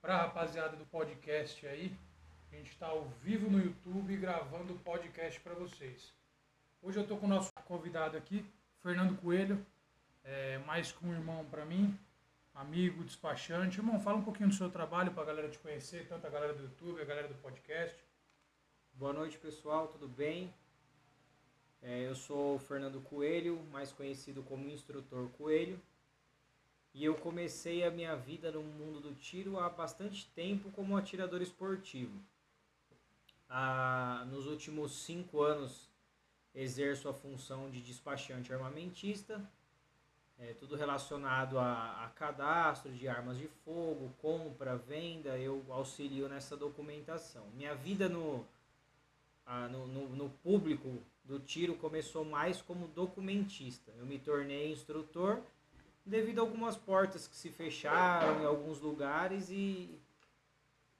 para a rapaziada do podcast aí. A gente está ao vivo no YouTube gravando o podcast para vocês. Hoje eu estou com o nosso convidado aqui, Fernando Coelho, é, mais que um irmão para mim, amigo, despachante. Irmão, fala um pouquinho do seu trabalho para a galera te conhecer, tanto a galera do YouTube, a galera do podcast. Boa noite, pessoal, tudo bem? É, eu sou o Fernando Coelho, mais conhecido como Instrutor Coelho. E eu comecei a minha vida no mundo do tiro há bastante tempo como atirador esportivo. Ah, nos últimos cinco anos exerço a função de despachante armamentista, é, tudo relacionado a, a cadastro de armas de fogo, compra, venda, eu auxilio nessa documentação. Minha vida no, a, no, no, no, público do tiro começou mais como documentista. Eu me tornei instrutor devido a algumas portas que se fecharam em alguns lugares e,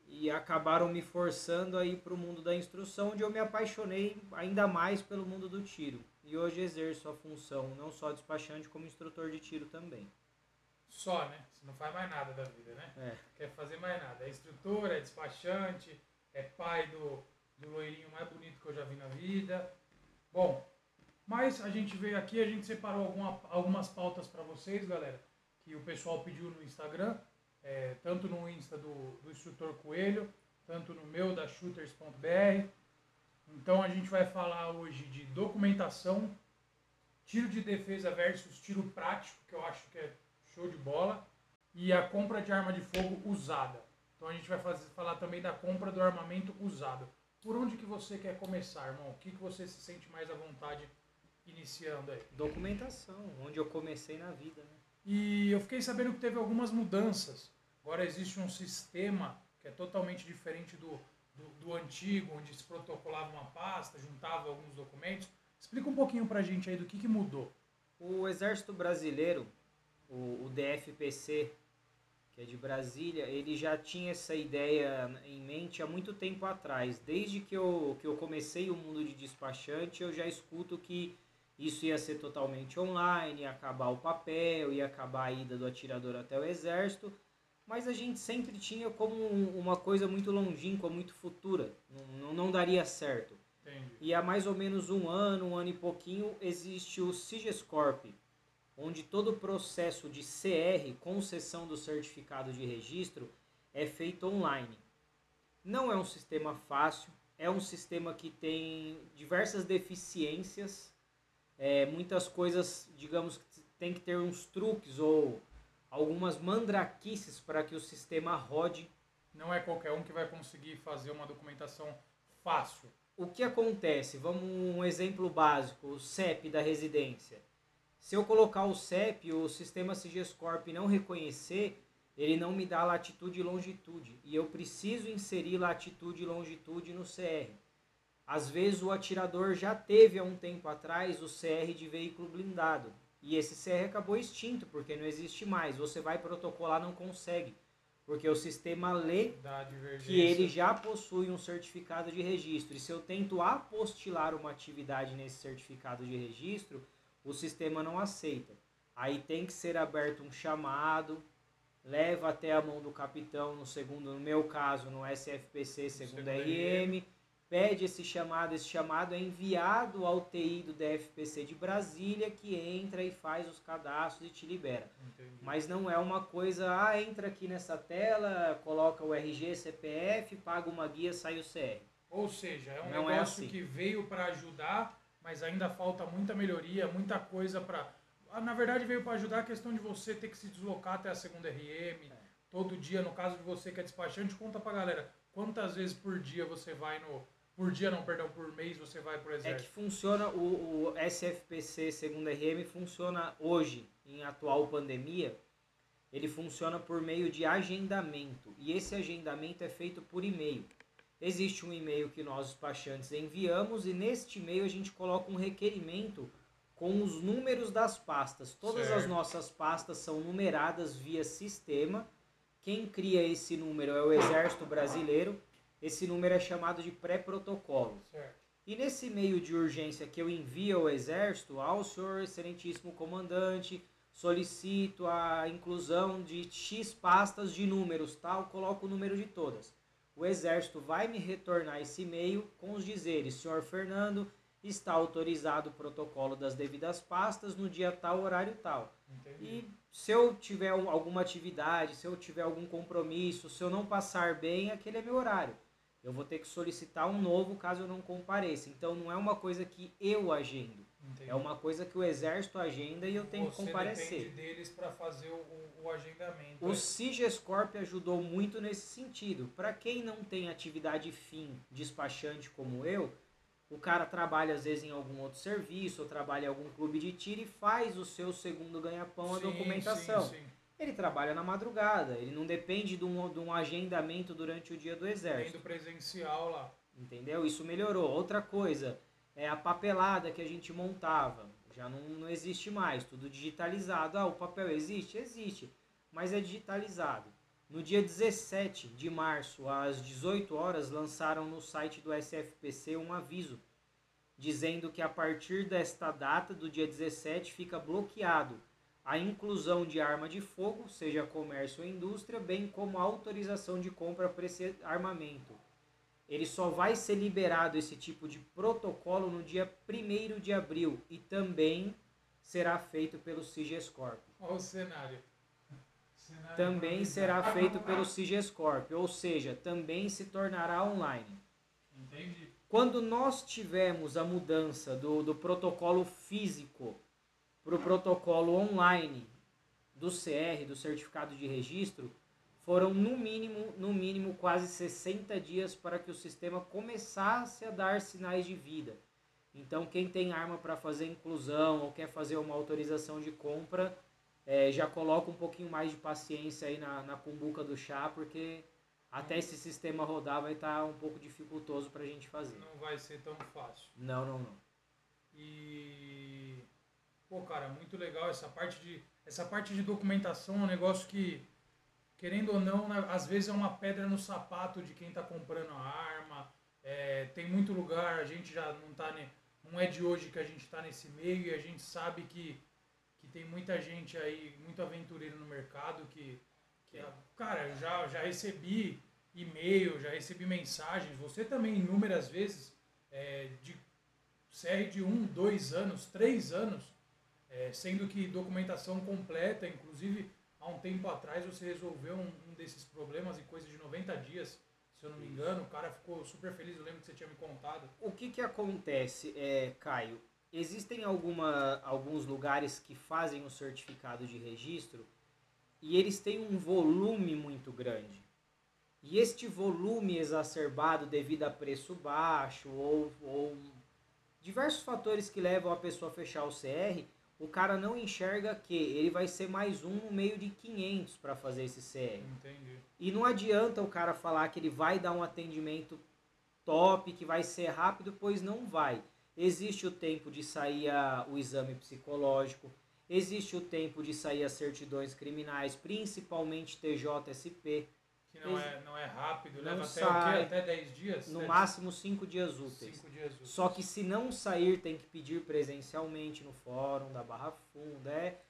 e acabaram me forçando a ir para o mundo da instrução, onde eu me apaixonei ainda mais pelo mundo do tiro. E hoje exerço a função não só despachante, como instrutor de tiro também. Só, né? Você não faz mais nada da vida, né? É. Quer fazer mais nada. É instrutor, é despachante, é pai do, do loirinho mais bonito que eu já vi na vida. Bom, mas a gente veio aqui, a gente separou alguma, algumas pautas para vocês, galera, que o pessoal pediu no Instagram, é, tanto no Insta do, do instrutor Coelho, tanto no meu da shooters.br. Então a gente vai falar hoje de documentação, tiro de defesa versus tiro prático, que eu acho que é show de bola, e a compra de arma de fogo usada. Então a gente vai fazer, falar também da compra do armamento usado. Por onde que você quer começar, irmão? O que, que você se sente mais à vontade iniciando aí? Documentação, onde eu comecei na vida. Né? E eu fiquei sabendo que teve algumas mudanças. Agora existe um sistema que é totalmente diferente do, do, do antigo, onde se protocolava uma pasta, juntava alguns documentos. Explica um pouquinho pra gente aí do que, que mudou. O Exército Brasileiro, o, o DFPC, que é de Brasília, ele já tinha essa ideia em mente há muito tempo atrás. Desde que eu, que eu comecei o mundo de despachante, eu já escuto que isso ia ser totalmente online, ia acabar o papel, ia acabar a ida do atirador até o exército, mas a gente sempre tinha como uma coisa muito longínqua, muito futura, não, não daria certo. Entendi. E há mais ou menos um ano, um ano e pouquinho, existe o Sigescorp, onde todo o processo de CR, concessão do certificado de registro, é feito online. Não é um sistema fácil, é um sistema que tem diversas deficiências, é, muitas coisas, digamos, tem que ter uns truques ou algumas mandraquices para que o sistema rode. Não é qualquer um que vai conseguir fazer uma documentação fácil. O que acontece? Vamos um exemplo básico, o CEP da residência. Se eu colocar o CEP, o sistema Sigescorp não reconhecer, ele não me dá latitude e longitude. E eu preciso inserir latitude e longitude no CR. Às vezes o atirador já teve há um tempo atrás o CR de veículo blindado. E esse CR acabou extinto, porque não existe mais. Você vai protocolar, não consegue. Porque o sistema lê que ele já possui um certificado de registro. E se eu tento apostilar uma atividade nesse certificado de registro, o sistema não aceita. Aí tem que ser aberto um chamado, leva até a mão do capitão, no segundo, no meu caso, no SFPC, segundo RM pede esse chamado, esse chamado é enviado ao TI do DFPC de Brasília, que entra e faz os cadastros e te libera. Entendi. Mas não é uma coisa, ah, entra aqui nessa tela, coloca o RG, CPF, paga uma guia, sai o CR. Ou seja, é um Não é negócio assim. que veio para ajudar, mas ainda falta muita melhoria, muita coisa para. Na verdade, veio para ajudar a questão de você ter que se deslocar até a segunda RM todo dia. No caso de você que é despachante, conta pra galera quantas vezes por dia você vai no, por dia não, perdão, por mês você vai pro É que exército. funciona, o, o SFPC segundo RM funciona hoje, em atual pandemia, ele funciona por meio de agendamento. E esse agendamento é feito por e-mail. Existe um e-mail que nós despachantes enviamos e neste e-mail a gente coloca um requerimento com os números das pastas. Todas as Certo. nossas pastas são numeradas via sistema. Quem cria esse número é o Exército Brasileiro. Esse número é chamado de pré-protocolo. E nesse meio de urgência que eu envio ao Exército, ao senhor excelentíssimo comandante, solicito a inclusão de X pastas de números, tal, coloco o número de todas. O Exército vai me retornar esse e-mail com os dizeres: senhor Fernando, está autorizado o protocolo das devidas pastas no dia tal, horário tal. Entendi. E se eu tiver alguma atividade, se eu tiver algum compromisso, se eu não passar bem, aquele é meu horário. Eu vou ter que solicitar um novo caso eu não compareça. Então não é uma coisa que eu agendo. Entendi. É uma coisa que o exército agenda e eu tenho Você que comparecer. depende deles para fazer o, o, agendamento. O CIGESCORP ajudou muito nesse sentido. Para quem não tem atividade fim despachante como eu, o cara trabalha às vezes em algum outro serviço, ou trabalha em algum clube de tiro e faz o seu segundo ganha-pão, a documentação. Sim, sim. Ele trabalha na madrugada, ele não depende de um, de um agendamento durante o dia do exército. Tem do presencial lá. Entendeu? Isso melhorou. Outra coisa, é a papelada que a gente montava. Já não, não existe mais, tudo digitalizado. Ah, o papel existe? Existe, mas é digitalizado. No dia 17 de março, às 18 horas, lançaram no site do SFPC um aviso dizendo que a partir desta data, do dia 17, fica bloqueado a inclusão de arma de fogo, seja comércio ou indústria, bem como a autorização de compra para esse armamento. Ele só vai ser liberado esse tipo de protocolo no dia 1 de abril e também será feito pelo CIGESCORP. Olha o cenário também será feito pelo CIGESCORP, ou seja, também se tornará online. Entendi. Quando nós tivemos a mudança do, do protocolo físico para o protocolo online do CR, do certificado de registro, foram no mínimo, no mínimo quase 60 dias para que o sistema começasse a dar sinais de vida. Então, quem tem arma para fazer inclusão ou quer fazer uma autorização de compra, é, já coloca um pouquinho mais de paciência aí na, na cumbuca do chá, porque até esse sistema rodar vai estar tá um pouco dificultoso para a gente fazer. Não vai ser tão fácil. Não, não, não. E pô, cara, muito legal essa parte de essa parte de documentação, é um negócio que querendo ou não, né, às vezes é uma pedra no sapato de quem está comprando a arma. É, tem muito lugar, a gente já não tá não é de hoje que a gente está nesse meio e a gente sabe que que tem muita gente aí, muito aventureiro no mercado que, que é, cara, já, já recebi e-mail, já recebi mensagens, você também inúmeras vezes, é, de CR de um, dois anos, três anos, é, sendo que documentação completa, inclusive há um tempo atrás você resolveu um, um, desses problemas em coisa de 90 dias, se eu não me engano, o cara ficou super feliz, eu lembro que você tinha me contado. O que que acontece, é, Caio? existem alguma, alguns lugares que fazem o certificado de registro e eles têm um volume muito grande. E este volume exacerbado devido a preço baixo ou, ou diversos fatores que levam a pessoa a fechar o CR, o cara não enxerga que ele vai ser mais um no meio de 500 para fazer esse CR. Entendi. E não adianta o cara falar que ele vai dar um atendimento top, que vai ser rápido, pois não vai. Existe o tempo de sair a, o exame psicológico, existe o tempo de sair as certidões criminais, principalmente TJSP. Que não, é, não é rápido, não leva sai, até, até 10 dias? No máximo 5 dias úteis. Cinco dias úteis. Só que se não sair, tem que pedir presencialmente no fórum da Barra Funda. É,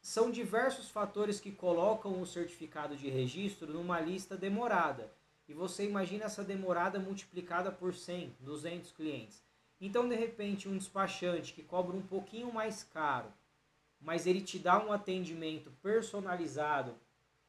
são diversos fatores que colocam o certificado de registro numa lista demorada. E você imagina essa demorada multiplicada por 100, 200 clientes. Então, de repente, um despachante que cobra um pouquinho mais caro, mas ele te dá um atendimento personalizado,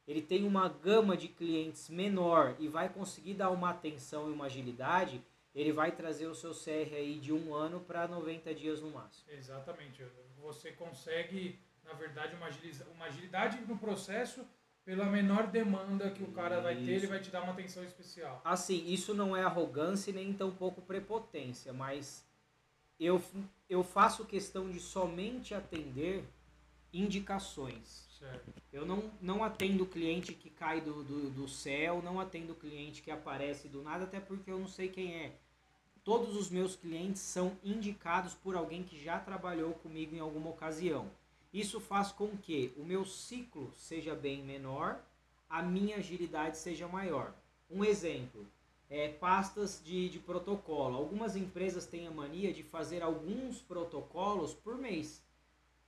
ele tem uma gama de clientes menor e vai conseguir dar uma atenção e uma agilidade, ele vai trazer o seu CR aí de um ano para 90 dias no máximo. Exatamente. Você consegue, na verdade, uma agilidade, uma agilidade no processo pela menor demanda que o cara vai ter, ele vai te dar uma atenção especial. Assim, isso não é arrogância nem tampouco prepotência, mas eu, eu faço questão de somente atender indicações. Eu não, não atendo cliente que cai do, do, do céu, não atendo cliente que aparece do nada, até porque eu não sei quem é. Todos os meus clientes são indicados por alguém que já trabalhou comigo em alguma ocasião. Isso faz com que o meu ciclo seja bem menor, a minha agilidade seja maior. Um exemplo, é, pastas de, de protocolo. Algumas empresas têm a mania de fazer alguns protocolos por mês.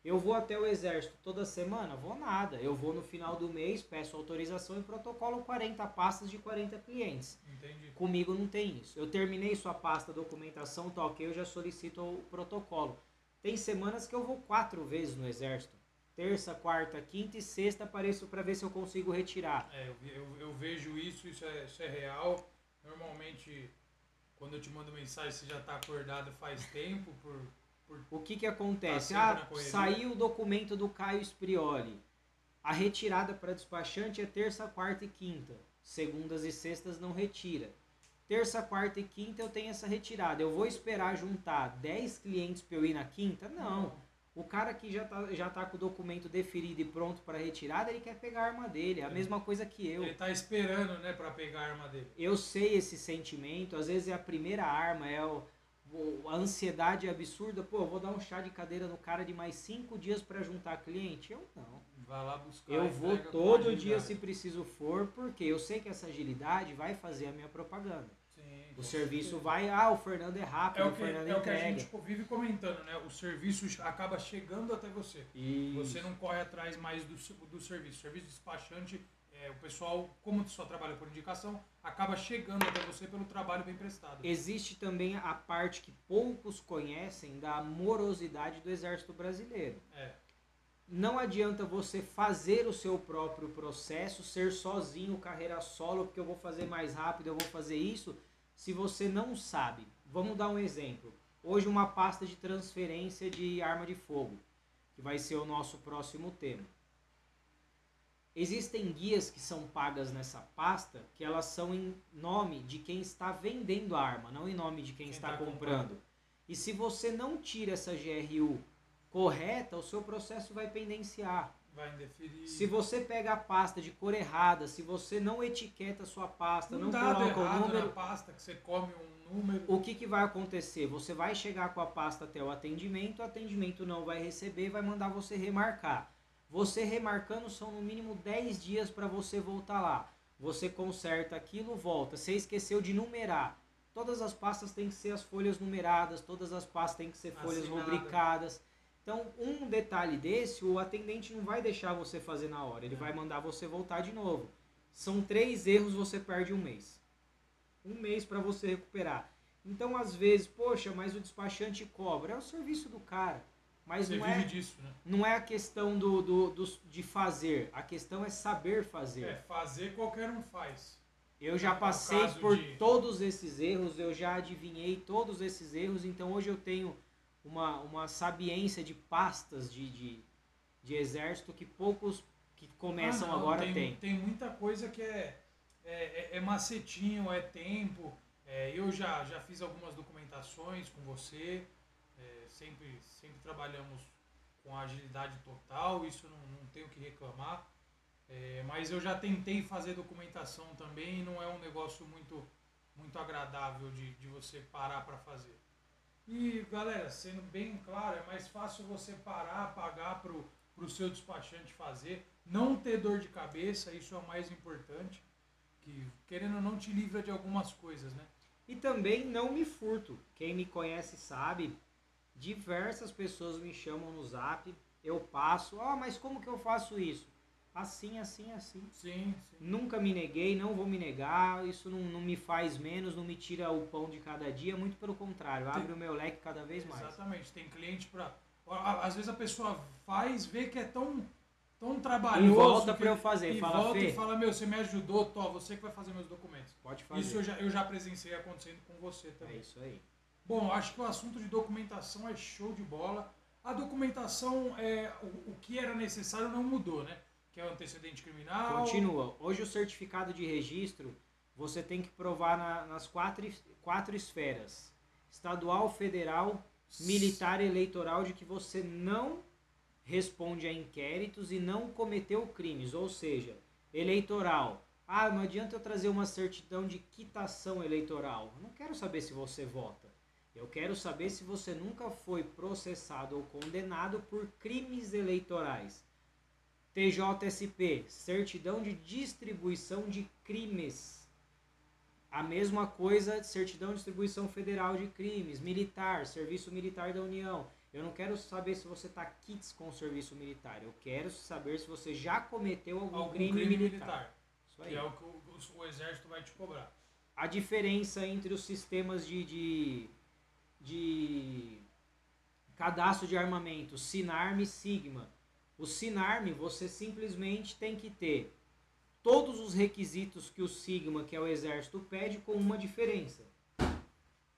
Eu vou até o exército toda semana? Vou nada. Eu vou no final do mês, peço autorização e protocolo 40 pastas de 40 clientes. Entendi. Comigo não tem isso. Eu terminei sua pasta, documentação, tá ok, eu já solicito o protocolo. Tem semanas que eu vou quatro vezes no exército. Terça, quarta, quinta e sexta apareço para ver se eu consigo retirar. É, eu, eu, eu vejo isso, isso é, isso é real. Normalmente, quando eu te mando mensagem, você já está acordado faz tempo por O que que acontece? Tá ah, saiu o documento do Caio Sprioli. A retirada para despachante é terça, quarta e quinta. Segundas e sextas não retira. Terça, quarta e quinta eu tenho essa retirada. Eu vou esperar juntar 10 clientes para eu ir na quinta? Não. O cara que já tá, já tá com o documento deferido e pronto para retirada, ele quer pegar a arma dele. É a mesma coisa que eu. Ele tá esperando, né, para pegar a arma dele. Eu sei esse sentimento, às vezes é a primeira arma, é o- a ansiedade absurda. Pô, vou dar um chá de cadeira no cara de mais cinco dias para juntar cliente? Eu não. Vai lá buscar. Eu vou entrega todo dia se preciso for, porque eu sei que essa agilidade vai fazer a minha propaganda. Sim, O serviço certeza. vai, ah, o Fernando é rápido, É o, o, que, Fernando é o que a entrega. gente vive comentando, né? O serviço acaba chegando até você. Isso. Você não corre atrás mais do, do serviço. O serviço despachante, é, o pessoal, como só trabalha por indicação, acaba chegando até você pelo trabalho bem prestado. Existe também a parte que poucos conhecem da morosidade do Exército Brasileiro. É, Não adianta você fazer o seu próprio processo, ser sozinho, carreira solo, porque eu vou fazer mais rápido, eu vou fazer isso, se você não sabe. Vamos dar um exemplo. Hoje uma pasta de transferência de arma de fogo, que vai ser o nosso próximo tema. Existem guias que são pagas nessa pasta, que elas são em nome de quem está vendendo a arma, não em nome de quem, Quem está tá comprando. E se você não tira essa GRU correta, o seu processo vai pendenciar. vai indeferir. Se você pega a pasta de cor errada, se você não etiqueta a sua pasta, não dado coloca o número, na pasta que você come um número. o que, que vai acontecer? Você vai chegar com a pasta até o atendimento, o atendimento não vai receber, vai mandar você remarcar. Você remarcando são no mínimo 10 dias para você voltar lá. Você conserta aquilo, volta. Você esqueceu de numerar. Todas as pastas têm que ser as folhas numeradas, todas as pastas têm que ser folhas Assinada. rubricadas. Então, um detalhe desse, o atendente não vai deixar você fazer na hora, ele É. vai mandar você voltar de novo. São três erros, você perde um mês. Um mês para você recuperar. Então, às vezes, poxa, mas o despachante cobra. É o serviço do cara. Mas Você não é, disso, né? não é a questão do, do, do- de fazer. A questão é saber fazer. É, fazer qualquer um faz. Eu já No passei por de- todos esses erros, eu já adivinhei todos esses erros, então hoje eu tenho uma, uma sabiência de pastas de, de, de exército que poucos que começam Ah, não, agora tem, têm. Tem muita coisa que é, é, é- é macetinho, é tempo. É, eu já, já fiz algumas documentações com você, é, sempre, sempre trabalhamos com agilidade total, isso não, não tenho que reclamar. É, mas eu já tentei fazer documentação também e não é um negócio muito, muito agradável de, de você parar para fazer. E galera, sendo bem claro, é mais fácil você parar, pagar pro, pro seu despachante fazer, não ter dor de cabeça, isso é o mais importante, que querendo ou não te livra de algumas coisas, né? E também não me furto. Quem me conhece sabe, diversas pessoas me chamam no zap, eu passo, ah, mas como que eu faço isso? Assim, assim, assim. Sim, sim. Nunca me neguei, não vou me negar, isso não, não me faz menos, não me tira o pão de cada dia, muito pelo contrário, abre o meu leque cada vez mais. Exatamente, tem cliente para às vezes a pessoa faz, vê que é tão tão trabalhoso E volta que- pra eu fazer, e fala, volta Fê. e fala, meu, você me ajudou, tô, você que vai fazer meus documentos. Pode fazer. Isso eu já, eu já presenciei acontecendo com você É também. isso aí. Bom, acho que o assunto de documentação é show de bola. A documentação, é, o, o que era necessário não mudou, né? Que é o antecedente criminal. Continua. Hoje o certificado de registro você tem que provar na- nas quatro, quatro esferas: estadual, federal, militar e eleitoral, de que você não responde a inquéritos e não cometeu crimes. Ou seja, eleitoral. Ah, não adianta eu trazer uma certidão de quitação eleitoral. Eu não quero saber se você vota. Eu quero saber se você nunca foi processado ou condenado por crimes eleitorais. TJSP, certidão de distribuição de crimes. A mesma coisa, certidão de distribuição federal de crimes, militar, serviço militar da União. Eu não quero saber se você está kits com o serviço militar. Eu quero saber se você já cometeu algum, Algum crime, crime militar. militar. Isso aí. Que é o que o, o exército vai te cobrar. a diferença entre os sistemas de, de, de cadastro de armamento, Sinarme e Sigma. O Sinarme você simplesmente tem que ter todos os requisitos que o Sigma, que é o exército, pede, com uma diferença.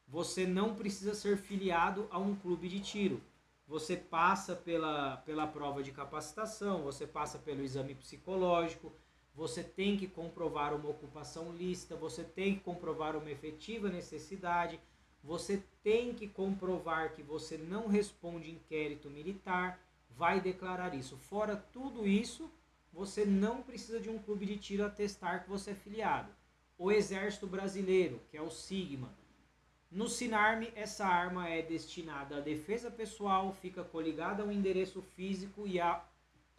Você não precisa ser filiado a um clube de tiro. Você passa pela, pela prova de capacitação, você passa pelo exame psicológico, você tem que comprovar uma ocupação lícita, você tem que comprovar uma efetiva necessidade, você tem que comprovar que você não responde inquérito militar, vai declarar isso. Fora tudo isso, você não precisa de um clube de tiro atestar que você é filiado. O Exército Brasileiro, que é o Sigma, no Sinarme, essa arma é destinada à defesa pessoal, fica coligada a um endereço físico e a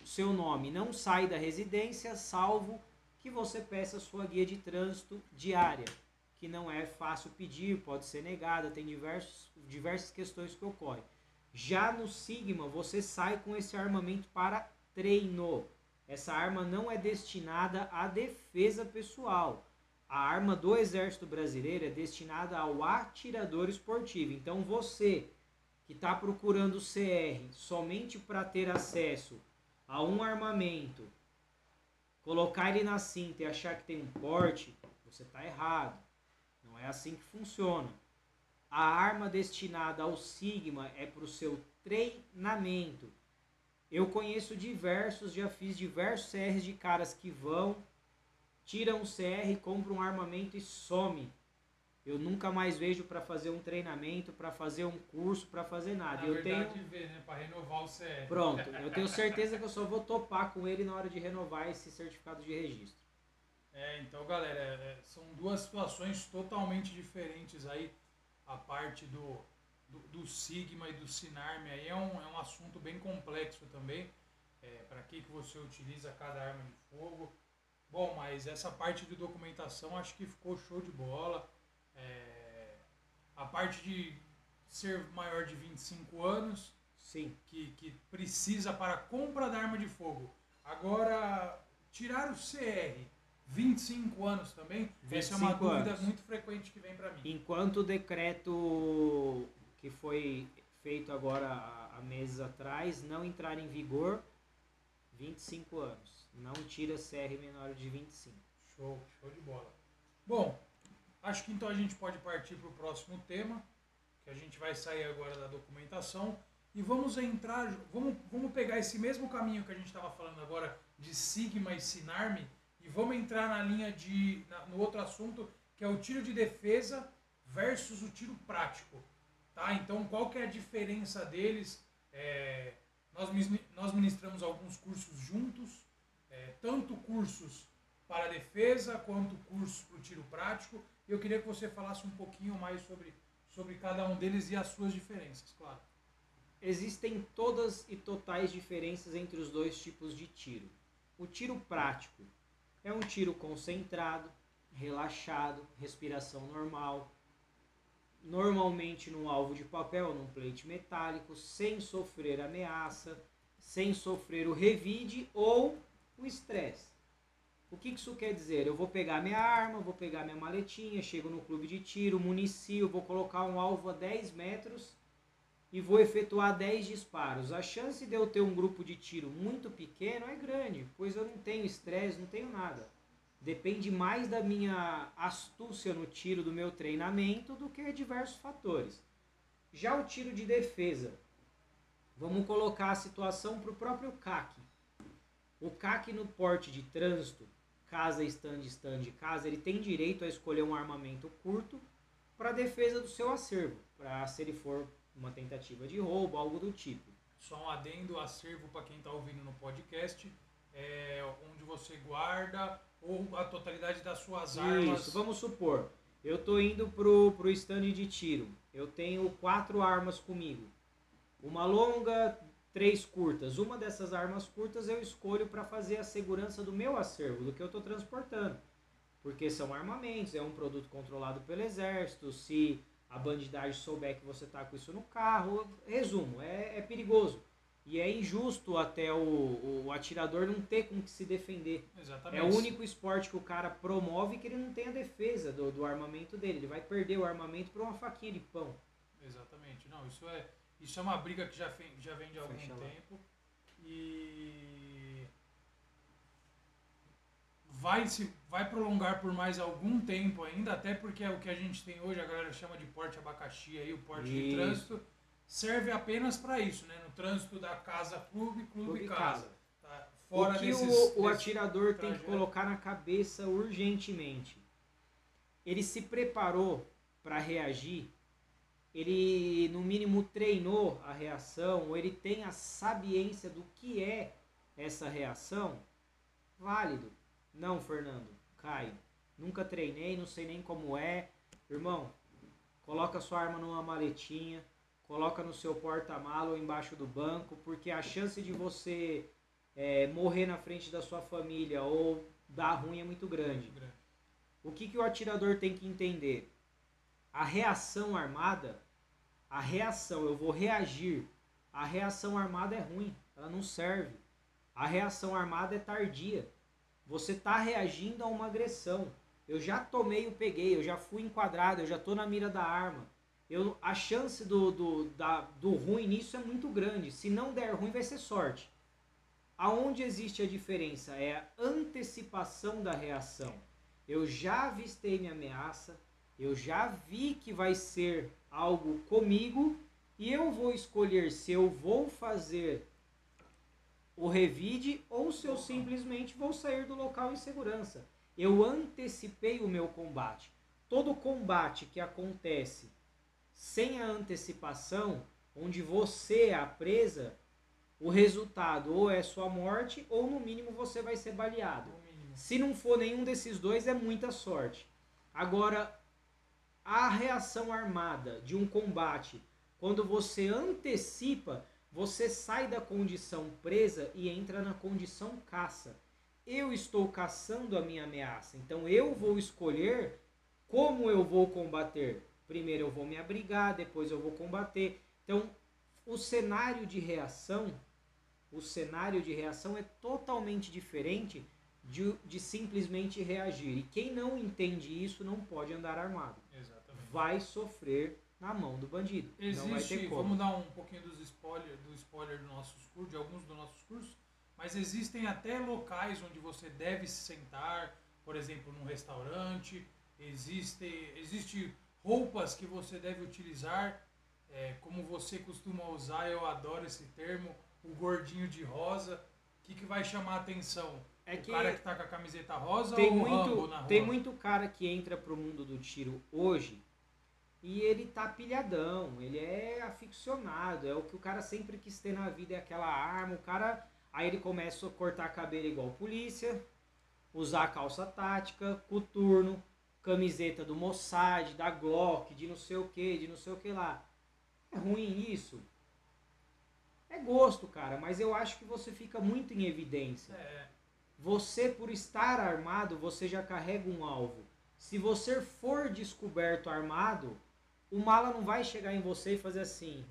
seu nome não sai da residência, salvo que você peça sua guia de trânsito diária, que não é fácil pedir, pode ser negada, tem diversos, diversas questões que ocorrem. Já no Sigma, você sai com esse armamento para treino. Essa arma não é destinada à defesa pessoal. A arma do Exército Brasileiro é destinada ao atirador esportivo. Então você que está procurando CR somente para ter acesso a um armamento, colocar ele na cinta e achar que tem um porte, você está errado. É assim que funciona. A arma destinada ao Sigma é para o seu treinamento. Eu conheço diversos, já fiz diversos CRs de caras que vão, tiram o CR, compram um armamento e some. Eu nunca mais vejo para fazer um treinamento, para fazer um curso, para fazer nada. Na eu tenho verdade, vê, né? Pra renovar o CR. Pronto, eu tenho certeza que eu só vou topar com ele na hora de renovar esse certificado de registro. É, então, galera, é, são duas situações totalmente diferentes aí. A parte do, do, do Sigma e do Sinarme aí é um, é um assunto bem complexo também. É, para que, que você utiliza cada arma de fogo. Bom, mas essa parte de documentação acho que ficou show de bola. É, a parte de ser maior de 25 anos, Sim. que, que precisa para compra da arma de fogo. Agora, tirar o CR, 25 anos também, essa é uma 25 dúvida anos. muito frequente que vem para mim. Enquanto o decreto que foi feito agora há há meses atrás não entrar em vigor, 25 anos. Não tira CR menor de 25. Show, show de bola. Bom, acho que então a gente pode partir para o próximo tema, que a gente vai sair agora da documentação e vamos entrar, vamos, vamos pegar esse mesmo caminho que a gente estava falando agora de Sigma e Sinarme e vamos entrar na linha de, na- no outro assunto que é o tiro de defesa versus o tiro prático, tá? Então qual que é a diferença deles? É, nós, nós ministramos alguns cursos juntos, é, tanto cursos para defesa quanto cursos para o tiro prático. Eu queria que você falasse um pouquinho mais sobre, sobre cada um deles e as suas diferenças, claro. Existem todas e totais diferenças entre os dois tipos de tiro. O tiro prático é um tiro concentrado, relaxado, respiração normal, normalmente num alvo de papel, num plate metálico, sem sofrer ameaça, sem sofrer o revide ou o estresse. O que isso quer dizer? Eu vou pegar minha arma, vou pegar minha maletinha, chego no clube de tiro, municio, vou colocar um alvo a 10 metros e vou efetuar 10 disparos. A chance de eu ter um grupo de tiro muito pequeno é grande, pois eu não tenho estresse, não tenho nada. Depende mais da minha astúcia no tiro, do meu treinamento, do que diversos fatores. Já o tiro de defesa, vamos colocar a situação para o próprio CAC. O CAC no porte de trânsito, casa, stand, stand, casa, ele tem direito a escolher um armamento curto para defesa do seu acervo, para se ele for uma tentativa de roubo, algo do tipo. Só um adendo, acervo para quem está ouvindo no podcast, é onde você guarda ou a totalidade das suas armas. Isso, vamos supor, eu tô indo pro, pro stand de tiro. Eu tenho quatro armas comigo. Uma longa, três curtas. Uma dessas armas curtas eu escolho para fazer a segurança do meu acervo, do que eu estou transportando. Porque são armamentos, é um produto controlado pelo exército. Se a bandidagem souber que você tá com isso no carro. Resumo, é, é perigoso. E é injusto até o, o atirador não ter com que se defender. Exatamente. É o único esporte que o cara promove que ele não tem a defesa do, do armamento dele. Ele vai perder o armamento por uma faquinha de pão. Exatamente. Não, isso é, isso é uma briga que já, fe- já vem de algum Fecha lá. tempo. E vai se vai prolongar por mais algum tempo ainda, até porque é o que a gente tem hoje, a galera chama de porte abacaxi aí, o porte de Isso. trânsito, serve apenas para isso, né? No trânsito da casa clube, clube, Clube casa. casa. Tá? Fora o que desses, o, o atirador tem que colocar na cabeça urgentemente. Ele se preparou para reagir, ele no mínimo treinou a reação, ou ele tem a sabiência do que é essa reação, válido. Não, Fernando, Caio, nunca treinei, não sei nem como é. Irmão, coloca sua arma numa maletinha, coloca no seu porta-mala ou embaixo do banco, porque a chance de você é, morrer na frente da sua família ou dar ruim é muito grande. O que, que o atirador tem que entender? A reação armada, a reação, eu vou reagir. A reação armada é ruim, ela não serve. A reação armada é tardia. Você está reagindo a uma agressão. Eu já tomei o peguei, eu já fui enquadrado, eu já estou na mira da arma. Eu, a chance do, do, da, do ruim nisso é muito grande. Se não der ruim, vai ser sorte. Aonde existe a diferença? É a antecipação da reação. Eu já avistei minha ameaça, eu já vi que vai ser algo comigo e eu vou escolher se eu vou fazer o revide ou se eu simplesmente vou sair do local em segurança. Eu antecipei o meu combate. Todo combate que acontece sem a antecipação, onde você é a presa, o resultado ou é sua morte ou no mínimo você vai ser baleado. Se não for nenhum desses dois, é muita sorte. Agora, a reação armada de um combate, quando você antecipa, você sai da condição presa e entra na condição caça. Eu estou caçando a minha ameaça, então eu vou escolher como eu vou combater. Primeiro eu vou me abrigar, depois eu vou combater. Então, o cenário de reação, o cenário de reação é totalmente diferente de, de simplesmente reagir. E quem não entende isso não pode andar armado. Exatamente. Vai sofrer na mão do bandido. Existe, vamos dar um pouquinho dos spoiler, do spoiler nossos cursos, de alguns dos nossos cursos, mas existem até locais onde você deve se sentar, por exemplo, num restaurante, existe, existe roupas que você deve utilizar, é, como você costuma usar, eu adoro esse termo, o gordinho de rosa, o que, que vai chamar a atenção? É o que cara que tá com a camiseta rosa tem ou Rambo muito, na rua? tem muito cara que entra pro mundo do tiro hoje e ele tá pilhadão, ele é aficionado, é o que o cara sempre quis ter na vida, é aquela arma, o cara. Aí ele começa a cortar cabelo igual polícia, usar calça tática, coturno, camiseta do Mossad, da Glock, de não sei o que, de não sei o que lá. É ruim isso? É gosto, cara, mas eu acho que você fica muito em evidência. É, Você, por estar armado, você já carrega um alvo. Se você for descoberto armado, o mala não vai chegar em você e fazer assim.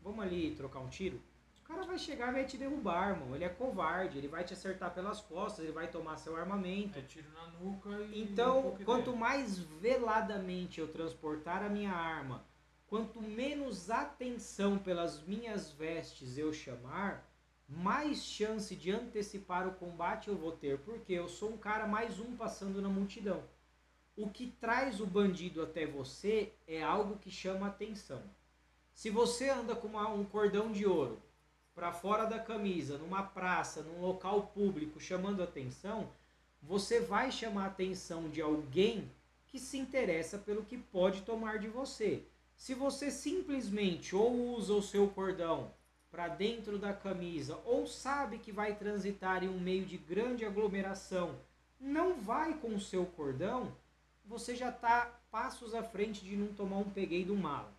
Vamos ali trocar um tiro? O cara vai chegar e vai te derrubar, irmão. Ele é covarde, ele vai te acertar pelas costas, ele vai tomar seu armamento. é tiro na nuca e. Então, um quanto ideia. mais veladamente eu transportar a minha arma, quanto menos atenção pelas minhas vestes eu chamar, mais chance de antecipar o combate eu vou ter, porque eu sou um cara mais um passando na multidão. O que traz o bandido até você é algo que chama atenção. Se você anda com uma- um cordão de ouro para fora da camisa, numa praça, num local público, chamando atenção, você vai chamar a atenção de alguém que se interessa pelo que pode tomar de você. Se você simplesmente ou usa o seu cordão para dentro da camisa ou sabe que vai transitar em um meio de grande aglomeração, não vai com o seu cordão, você já está passos à frente de não tomar um peguei do mala.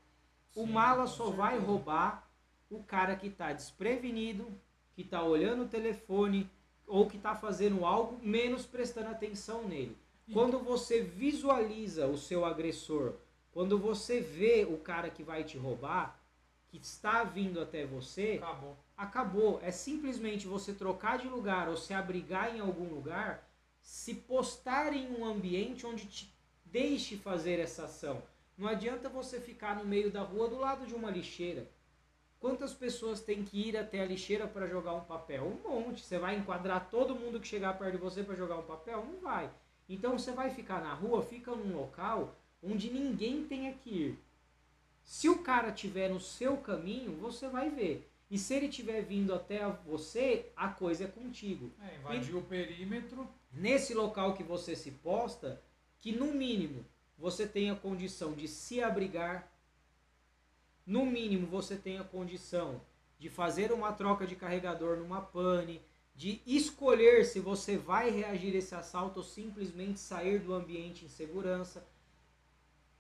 O Sim, mala com só vai certeza. roubar o cara que está desprevenido, que está olhando o telefone ou que está fazendo algo menos prestando atenção nele. E- Quando você visualiza o seu agressor Quando você vê o cara que vai te roubar, que está vindo até você, Acabou. acabou. É simplesmente você trocar de lugar ou se abrigar em algum lugar, se postar em um ambiente onde te deixe fazer essa ação. Não adianta você ficar no meio da rua do lado de uma lixeira. Quantas pessoas têm que ir até a lixeira para jogar um papel? Um monte. Você vai enquadrar todo mundo que chegar perto de você para jogar um papel? Não vai. Então você vai ficar na rua, fica num local onde ninguém tenha que ir. Se o cara tiver no seu caminho, você vai ver. E se ele tiver vindo até você, a coisa é contigo. É, invadiu o perímetro. Nesse local que você se posta, que no mínimo você tenha condição de se abrigar, no mínimo você tenha condição de fazer uma troca de carregador numa pane, de escolher se você vai reagir a esse assalto ou simplesmente sair do ambiente em segurança.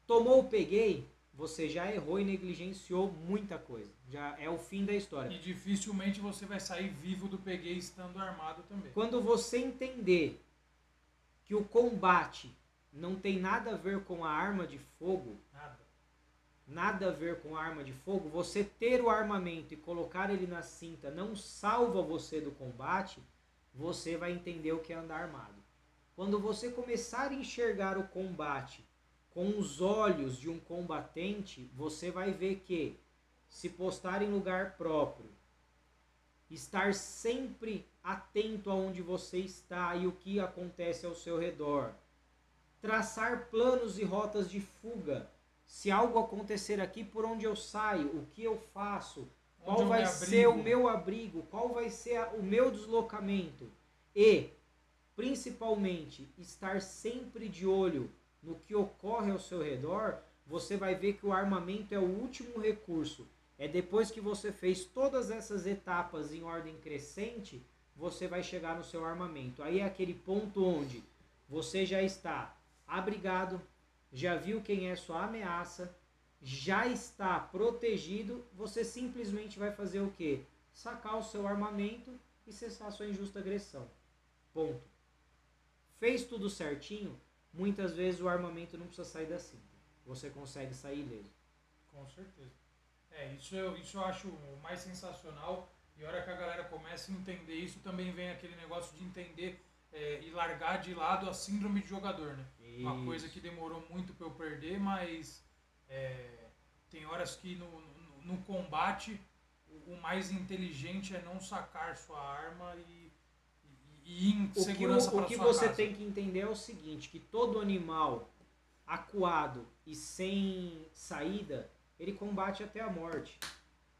Tomou o peguei, você já errou e negligenciou muita coisa. Já é o fim da história. E dificilmente você vai sair vivo do peguei estando armado também. Quando você entender que o combate não tem nada a ver com a arma de fogo, Nada. nada a ver com a arma de fogo, você ter o armamento e colocar ele na cinta não salva você do combate, você vai entender o que é andar armado. Quando você começar a enxergar o combate com os olhos de um combatente, você vai ver que se postar em lugar próprio, estar sempre atento aonde você está e o que acontece ao seu redor, traçar planos e rotas de fuga. Se algo acontecer aqui, por onde eu saio, o que eu faço, qual vai ser o meu abrigo, qual vai ser a- o meu deslocamento e, principalmente, estar sempre de olho no que ocorre ao seu redor, você vai ver que o armamento é o último recurso. É depois que você fez todas essas etapas em ordem crescente, você vai chegar no seu armamento. Aí é aquele ponto onde você já está abrigado, já viu quem é sua ameaça, já está protegido, você simplesmente vai fazer o quê? Sacar o seu armamento e cessar sua injusta agressão. Ponto. Fez tudo certinho, muitas vezes o armamento não precisa sair da cinta. Você consegue sair ileso. Com certeza. É, isso eu, isso eu acho mais sensacional. E a hora que a galera começa a entender isso, também vem aquele negócio de entender é, e largar de lado a síndrome de jogador, né? Uma coisa que demorou muito para eu perder, mas é, tem horas que no, no, no combate o, o mais inteligente é não sacar sua arma e, e, e ir em O que, segurança o, o para que você casa. tem que entender é o seguinte, que todo animal acuado e sem saída, ele combate até a morte.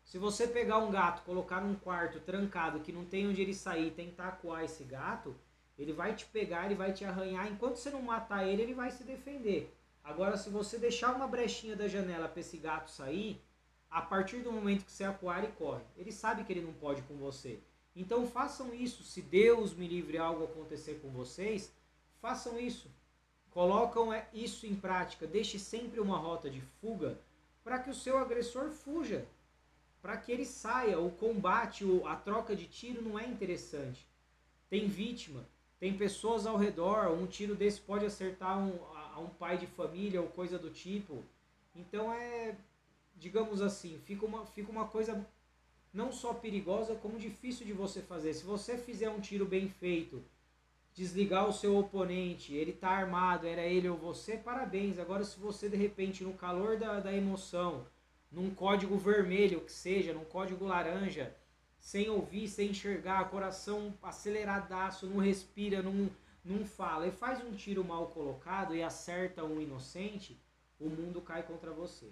Se você pegar um gato, colocar num quarto trancado que não tem onde ele sair e tentar acuar esse gato, ele vai te pegar, ele vai te arranhar. Enquanto você não matar ele, ele vai se defender. Agora, se você deixar uma brechinha da janela para esse gato sair, a partir do momento que você acuar, ele corre. Ele sabe que ele não pode com você. Então façam isso. Se Deus me livre algo acontecer com vocês, façam isso. Colocam é, isso em prática. Deixe sempre uma rota de fuga para que o seu agressor fuja. Para que ele saia. O combate, a troca de tiro não é interessante. Tem vítima, tem pessoas ao redor. Um tiro desse pode acertar um, a, um pai de família ou coisa do tipo. Então é, digamos assim, fica uma, fica uma coisa não só perigosa, como difícil de você fazer. Se você fizer um tiro bem feito, desligar o seu oponente, ele tá armado, era ele ou você, parabéns. Agora, se você de repente, no calor da, da emoção, num código vermelho que seja, num código laranja, sem ouvir, sem enxergar, coração aceleradaço, não respira, não, não fala, e faz um tiro mal colocado e acerta um inocente, o mundo cai contra você.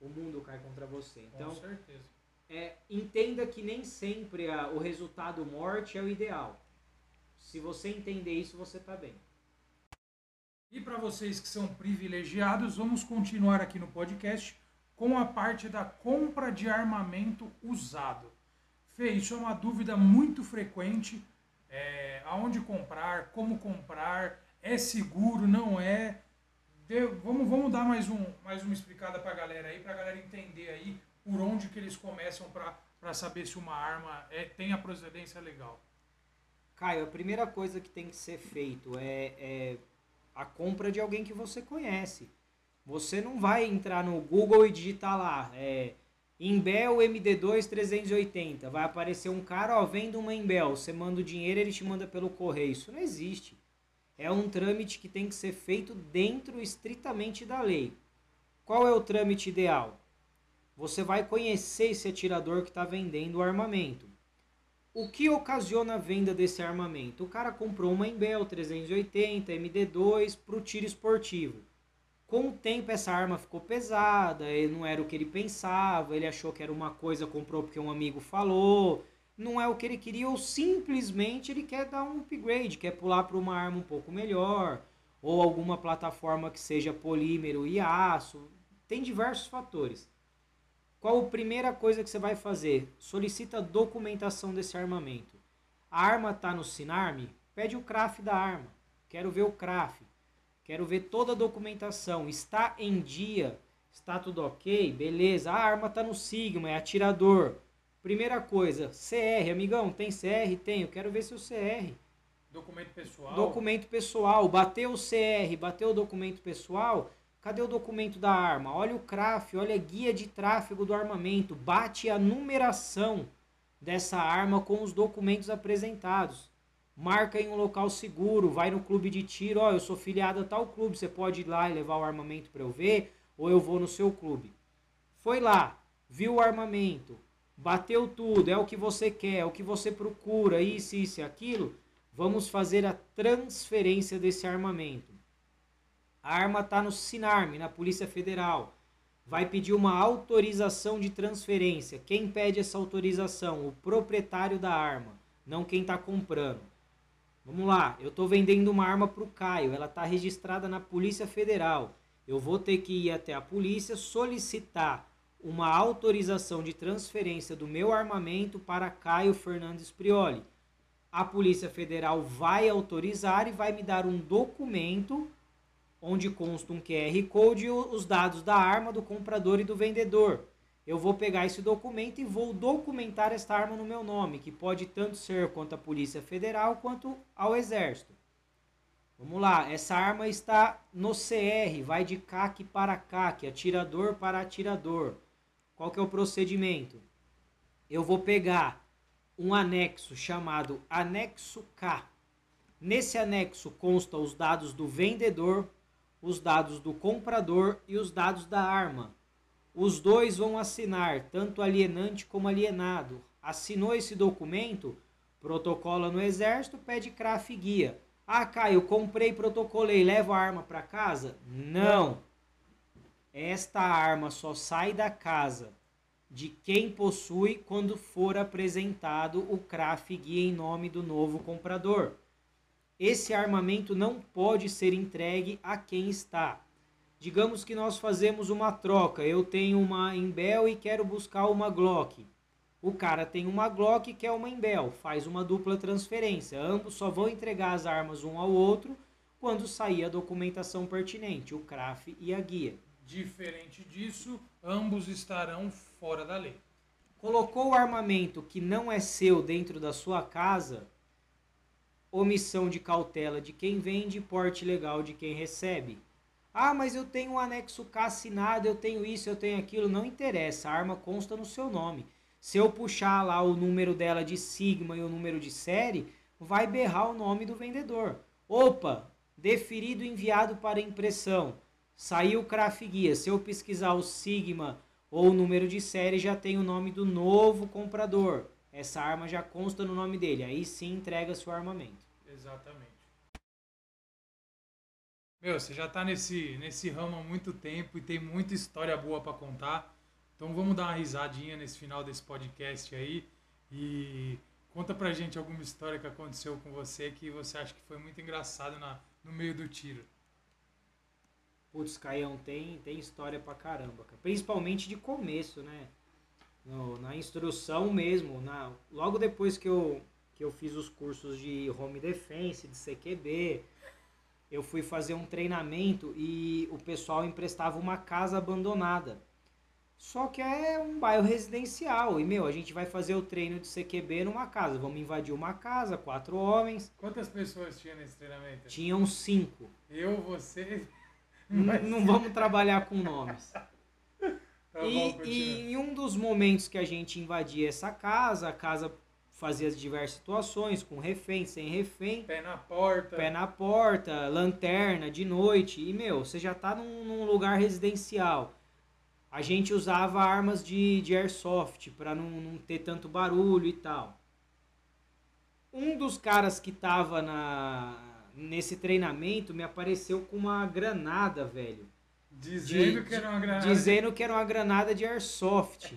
O mundo cai contra você. Então, Com certeza. é, entenda que nem sempre a- o resultado morte é o ideal. Se você entender isso, você tá bem. E para vocês que são privilegiados, vamos continuar aqui no podcast com a parte da compra de armamento usado. Fê, isso é uma dúvida muito frequente. É, aonde comprar, como comprar, é seguro, não é? Dê- vamos, vamos dar mais, um, mais uma explicada para a galera aí, para a galera entender aí por onde que eles começam para saber se uma arma é, tem a procedência legal. Caio, a primeira coisa que tem que ser feito é, é a compra de alguém que você conhece. Você não vai entrar no Google e digitar lá, é, Imbel MD2 380. Vai aparecer um cara, ó, vendo uma Imbel. Você manda o dinheiro, ele te manda pelo correio. Isso não existe. É um trâmite que tem que ser feito dentro estritamente da lei. Qual é o trâmite ideal? Você vai conhecer esse atirador que está vendendo o armamento. O que ocasiona a venda desse armamento? O cara comprou uma Embel 380 MD2 para o tiro esportivo. Com o tempo essa arma ficou pesada, ele não era o que ele pensava, ele achou que era uma coisa, comprou porque um amigo falou, não é o que ele queria, ou simplesmente ele quer dar um upgrade, quer pular para uma arma um pouco melhor, ou alguma plataforma que seja polímero e aço. Tem diversos fatores. Qual a primeira coisa que você vai fazer? Solicita documentação desse armamento. A arma está no Sinarme? Pede o CRAF da arma. Quero ver o CRAF. Quero ver toda a documentação. Está em dia? Está tudo ok? Beleza. A arma está no Sigma, é atirador. Primeira coisa, CR, amigão, tem CR? Tenho. Quero ver seu CR. Documento pessoal. Documento pessoal. Bateu o CR, bateu o documento pessoal. Cadê o documento da arma? Olha o CRAF, olha a guia de tráfego do armamento. Bate a numeração dessa arma com os documentos apresentados marca em um local seguro, vai no clube de tiro, ó, eu sou filiado a tal clube, você pode ir lá e levar o armamento para eu ver, ou eu vou no seu clube. Foi lá, viu o armamento, bateu tudo, é o que você quer, é o que você procura, isso, isso e aquilo, vamos fazer a transferência desse armamento. A arma está no Sinarme, na Polícia Federal. Vai pedir uma autorização de transferência. Quem pede essa autorização? O proprietário da arma, não quem está comprando. Vamos lá, eu estou vendendo uma arma para o Caio, ela está registrada na Polícia Federal. Eu vou ter que ir até a polícia solicitar uma autorização de transferência do meu armamento para Caio Fernandes Prioli. A Polícia Federal vai autorizar e vai me dar um documento onde consta um QR Code e os dados da arma, do comprador e do vendedor eu vou pegar esse documento e vou documentar esta arma no meu nome, que pode tanto ser quanto a Polícia Federal quanto ao Exército. Vamos lá, essa arma está no CR, vai de CAC para CAC, atirador para atirador. Qual que é o procedimento? Eu vou pegar um anexo chamado anexo K. Nesse anexo consta os dados do vendedor, os dados do comprador e os dados da arma. Os dois vão assinar, tanto alienante como alienado. Assinou esse documento, protocola no exército, pede CRAF guia. Ah, Caio, comprei, protocolei, levo a arma para casa? Não. Esta arma só sai da casa de quem possui quando for apresentado o CRAF guia em nome do novo comprador. Esse armamento não pode ser entregue a quem está. Digamos que nós fazemos uma troca. Eu tenho uma Imbel e quero buscar uma Glock. O cara tem uma Glock e quer uma Imbel. Faz uma dupla transferência. Ambos só vão entregar as armas um ao outro quando sair a documentação pertinente, o CRAF e a guia. Diferente disso, ambos estarão fora da lei. Colocou o armamento que não é seu dentro da sua casa, omissão de cautela de quem vende, porte legal de quem recebe. Ah, mas eu tenho um anexo K assinado, eu tenho isso, eu tenho aquilo. Não interessa, a arma consta no seu nome. Se eu puxar lá o número dela de sigma e o número de série, vai berrar o nome do vendedor. Opa, deferido enviado para impressão. Saiu o CRAF Guia. Se eu pesquisar o sigma ou o número de série, já tem o nome do novo comprador. Essa arma já consta no nome dele. Aí sim entrega-se o armamento. Exatamente. Meu, você já está nesse, nesse ramo há muito tempo e tem muita história boa para contar. Então vamos dar uma risadinha nesse final desse podcast aí e conta pra gente alguma história que aconteceu com você que você acha que foi muito engraçado na, no meio do tiro. Putz, Caião, tem, tem história pra caramba, cara. principalmente de começo, né? No, na instrução mesmo, na, logo depois que eu, que eu fiz os cursos de Home Defense, de CQB, eu fui fazer um treinamento e o pessoal emprestava uma casa abandonada. Só que é um bairro residencial. E, meu, a gente vai fazer o treino de CQB numa casa. Vamos invadir uma casa, quatro homens. Quantas pessoas tinha nesse treinamento? Tinham cinco. Eu, você. N- Não vamos trabalhar com nomes. Tá bom, E, continua. e em um dos momentos que a gente invadia essa casa, a casa fazia diversas situações, com refém, sem refém, Pé na porta. pé na porta, lanterna de noite. E, meu, você já tá num, num lugar residencial. A gente usava armas de, de airsoft para não, não ter tanto barulho e tal. Um dos caras que tava na, nesse treinamento me apareceu com uma granada, velho. Dizendo de- que era uma granada. Dizendo que era uma granada de airsoft.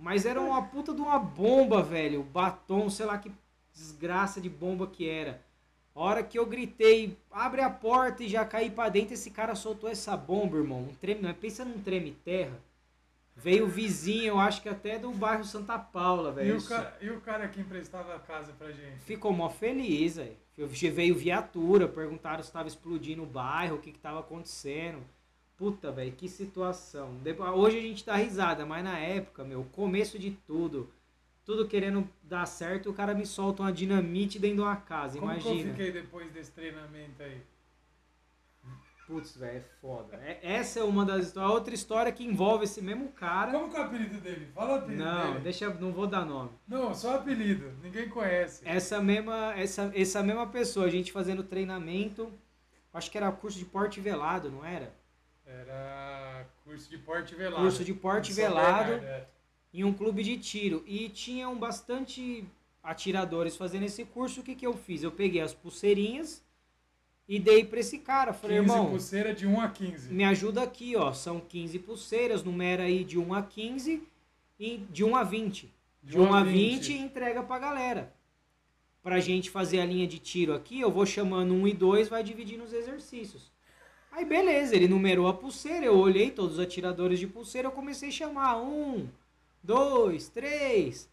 Mas era uma puta de uma bomba, velho. Batom, sei lá que desgraça de bomba que era. A hora que eu gritei, abre a porta e já caí pra dentro, esse cara soltou essa bomba, irmão. Um treme, mas pensa num treme terra. Veio o vizinho, eu acho que até do bairro Santa Paula, E velho. cara, e o cara que emprestava a casa pra gente? Ficou mó feliz, velho. Veio viatura, perguntaram se estava explodindo o bairro, o que que tava acontecendo. Puta, velho, que situação. Depois- Hoje a gente dá risada, mas na época, meu, começo de tudo, tudo querendo dar certo, o cara me solta uma dinamite dentro de uma casa, Como que eu imagina. fiquei depois desse treinamento aí? Putz, velho, é foda. É- essa é uma das histórias. Outra história que envolve esse mesmo cara. Como que é o apelido dele? Fala o apelido Não, dele. deixa, não vou dar nome. Não, só apelido. Ninguém conhece. Essa mesma, essa, essa mesma pessoa, a gente fazendo treinamento, acho que era curso de porte velado, não era? Era curso de porte velado. Curso de porte velado Bernardo, é. em um clube de tiro. E tinham bastante atiradores fazendo esse curso. O que, que eu fiz? Eu peguei as pulseirinhas e dei pra esse cara. Falei, 15 irmão, pulseira de 1 a 15. me ajuda aqui, ó. São 15 pulseiras, numera aí de 1 a 15 e de 1 a 20. De 1 a 20 e entrega pra galera. Pra gente fazer a linha de tiro aqui, eu vou chamando 1 e 2, vai dividindo os exercícios. Aí beleza, ele numerou a pulseira, eu olhei todos os atiradores de pulseira, eu comecei a chamar. Um, dois, três,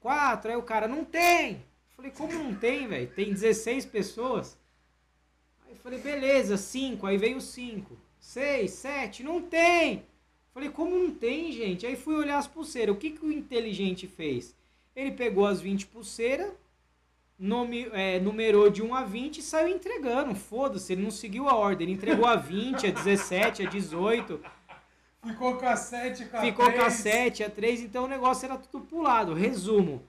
quatro. Aí o cara, não tem. Falei, como não tem, velho? Tem 16 pessoas. Aí falei, beleza, 5. Aí veio 5. 6, 7, não tem. Falei, como não tem, gente? Aí fui olhar as pulseiras. O que, que o inteligente fez? Ele pegou as 20 pulseiras, nome, é, numerou de 1 a 20 e saiu entregando. Foda-se, ele não seguiu a ordem. Ele entregou a 20, a 17, a 18. Ficou com a 7, com a Ficou com a 3. 7, a 3, então o negócio era tudo pulado. Resumo.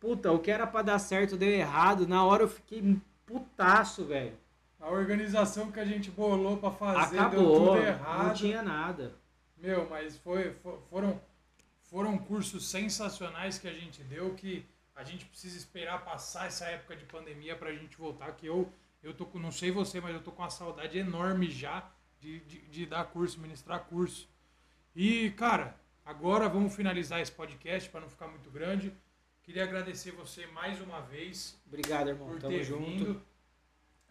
Puta, o que era pra dar certo deu errado. Na hora eu fiquei putaço, velho. A organização que a gente bolou pra fazer deu Acabou. tudo Não errado. tinha nada. Meu, mas foi, fo- foram, foram cursos sensacionais que a gente deu que a gente precisa esperar passar essa época de pandemia pra gente voltar, que eu, eu tô com, não sei você, mas eu tô com uma saudade enorme já de, de, de dar curso, ministrar curso. E, cara, agora vamos finalizar esse podcast para não ficar muito grande. Queria agradecer você mais uma vez Obrigado, irmão. por Tamo ter junto. vindo.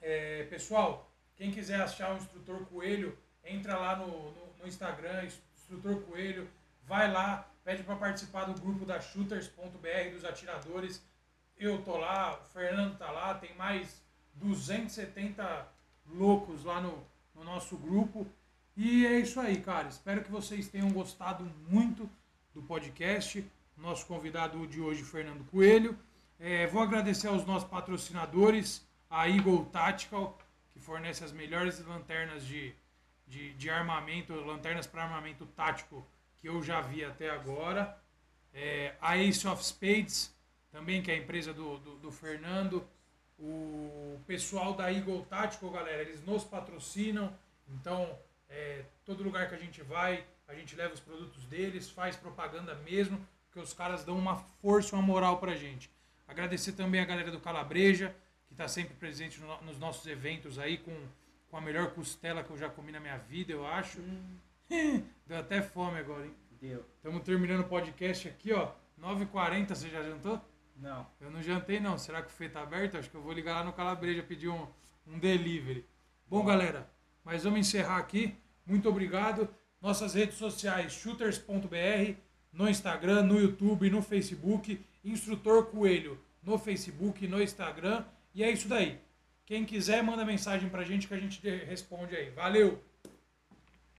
É, pessoal, quem quiser achar o Instrutor Coelho, entra lá no, no, no Instagram, Instrutor Coelho, vai lá, pede para participar do grupo da Shooters.br, dos atiradores. Eu tô lá, o Fernando tá lá, tem mais 270 loucos lá no, no nosso grupo. E é isso aí, cara. Espero que vocês tenham gostado muito do podcast. Nosso convidado de hoje, Fernando Coelho. É, vou agradecer aos nossos patrocinadores, a Eagle Tactical, que fornece as melhores lanternas de, de, de armamento, lanternas para armamento tático que eu já vi até agora. É, a Ace of Spades, também, que é a empresa do, do, do Fernando. O pessoal da Eagle Tactical, galera, eles nos patrocinam. Então, é, todo lugar que a gente vai, a gente leva os produtos deles, faz propaganda mesmo, porque os caras dão uma força, uma moral pra gente. Agradecer também a galera do Calabreja, que está sempre presente no- nos nossos eventos aí, com, com a melhor costela que eu já comi na minha vida, eu acho. Deu até fome agora, hein? Deu. Estamos terminando o podcast aqui, ó. 9h40, você já jantou? Não. Eu não jantei não. Será que o Fê tá aberto? Acho que eu vou ligar lá no Calabreja pedir um, um delivery. Bom, galera, mas vamos encerrar aqui. Muito obrigado. Nossas redes sociais, shooters.br, no Instagram, no YouTube, no Facebook, Instrutor Coelho, no Facebook, no Instagram. E é isso daí. Quem quiser, manda mensagem pra gente que a gente responde aí. Valeu!